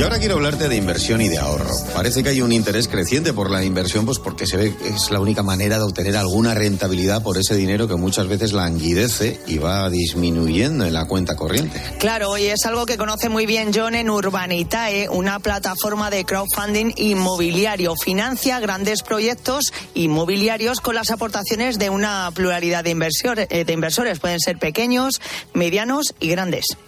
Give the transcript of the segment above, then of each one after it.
Y ahora quiero hablarte de inversión y de ahorro. Parece que hay un interés creciente por la inversión, pues porque se ve que es la única manera de obtener alguna rentabilidad por ese dinero que muchas veces languidece y va disminuyendo en la cuenta corriente. Claro, y es algo que conoce muy bien John en Urbanitae, una plataforma de crowdfunding inmobiliario. Financia grandes proyectos inmobiliarios con las aportaciones de una pluralidad de, eh, de inversores. Pueden ser pequeños, medianos y grandes.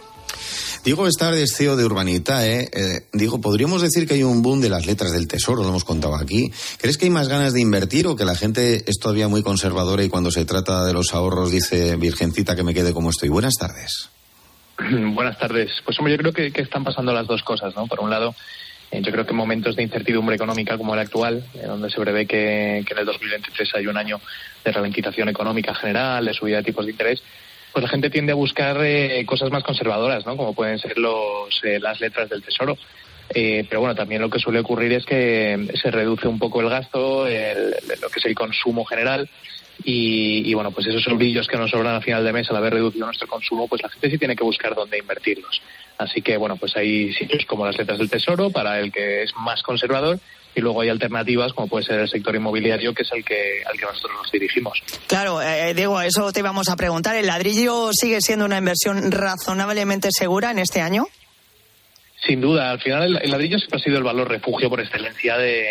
Diego Estar es CEO de Urbanitae. Eh, digo, podríamos decir que hay un boom de las letras del tesoro, lo hemos contado aquí. ¿Crees que hay más ganas de invertir o que la gente es todavía muy conservadora y cuando se trata de los ahorros dice, Virgencita, que me quede como estoy? Buenas tardes. Buenas tardes. Pues hombre, yo creo que, están pasando las dos cosas, ¿no? Por un lado, eh, yo creo que en momentos de incertidumbre económica como el actual, eh, donde se prevé que, que en el 2023 hay un año de ralentización económica general, de subida de tipos de interés, pues la gente tiende a buscar eh, cosas más conservadoras, ¿no? Como pueden ser los, eh, las letras del tesoro. Eh, pero bueno, también lo que suele ocurrir es que se reduce un poco el gasto, lo que es el consumo general. Y, bueno, pues esos brillos que nos sobran al final de mes al haber reducido nuestro consumo, pues la gente sí tiene que buscar dónde invertirlos. Así que bueno, pues hay sitios como las letras del tesoro para el que es más conservador y luego hay alternativas como puede ser el sector inmobiliario que es el que al que nosotros nos dirigimos. Claro, eh, eh, Diego, eso te íbamos a preguntar. ¿El ladrillo sigue siendo una inversión razonablemente segura en este año? Sin duda, al final el, ladrillo siempre ha sido el valor refugio por excelencia de,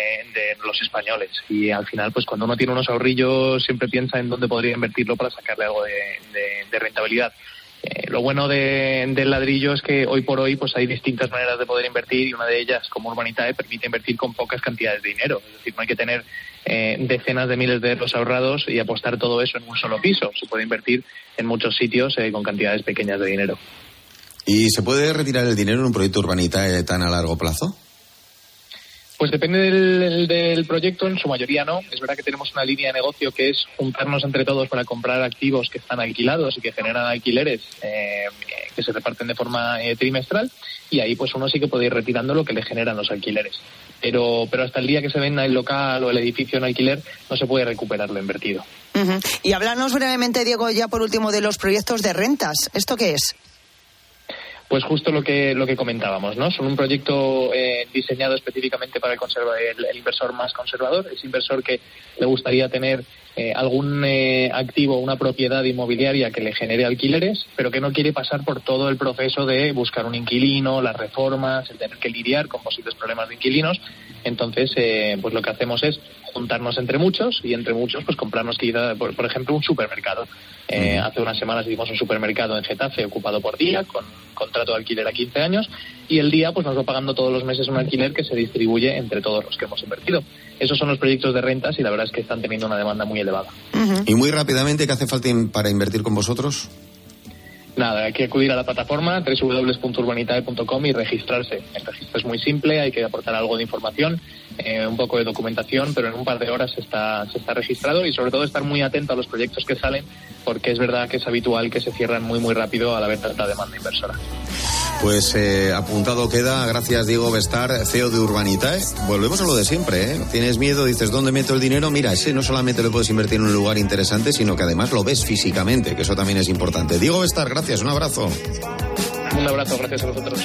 los españoles y al final pues cuando uno tiene unos ahorrillos siempre piensa en dónde podría invertirlo para sacarle algo de rentabilidad. Eh, lo bueno del ladrillo es que hoy por hoy pues hay distintas maneras de poder invertir y una de ellas, como Urbanitae, permite invertir con pocas cantidades de dinero. Es decir, no hay que tener eh, decenas de miles de euros ahorrados y apostar todo eso en un solo piso. Se puede invertir en muchos sitios eh, con cantidades pequeñas de dinero. ¿Y se puede retirar el dinero en un proyecto Urbanitae tan a largo plazo? Pues depende del, proyecto, en su mayoría no. Es verdad que tenemos una línea de negocio que es juntarnos entre todos para comprar activos que están alquilados y que generan alquileres eh, que se reparten de forma eh, trimestral y ahí pues uno sí que puede ir retirando lo que le generan los alquileres. Pero, pero hasta el día que se venda el local o el edificio en alquiler no se puede recuperar lo invertido. Y hablarnos brevemente, Diego, ya por último de los proyectos de rentas. ¿Esto qué es? Pues justo lo que lo que comentábamos, ¿no? Son un proyecto eh, diseñado específicamente para el, inversor más conservador, es inversor que le gustaría tener eh, algún eh, activo, una propiedad inmobiliaria que le genere alquileres, pero que no quiere pasar por todo el proceso de buscar un inquilino, las reformas, el tener que lidiar con posibles problemas de inquilinos. Entonces, pues lo que hacemos es juntarnos entre muchos y entre muchos pues comprarnos quizá, por, por ejemplo, un supermercado. Eh, hace unas semanas hicimos un supermercado en Getafe ocupado por día con contrato de alquiler a 15 años y el día pues nos va pagando todos los meses un alquiler que se distribuye entre todos los que hemos invertido. Esos son los proyectos de rentas y la verdad es que están teniendo una demanda muy elevada. Y muy rápidamente, ¿qué hace falta para invertir con vosotros? Nada, hay que acudir a la plataforma www.urbanitae.com y registrarse. El registro es muy simple, hay que aportar algo de información, eh, un poco de documentación, pero en un par de horas está, se está registrado y sobre todo estar muy atento a los proyectos que salen, porque es verdad que es habitual que se cierran muy muy rápido al haber tanta demanda inversora. Pues eh, apuntado queda, gracias Diego Bestar, CEO de Urbanitae. Volvemos a lo de siempre, ¿eh? Tienes miedo, dices, ¿dónde meto el dinero? Mira, ese no solamente lo puedes invertir en un lugar interesante, sino que además lo ves físicamente, que eso también es importante. Diego Bestar, gracias, un abrazo. Un abrazo, gracias a vosotros.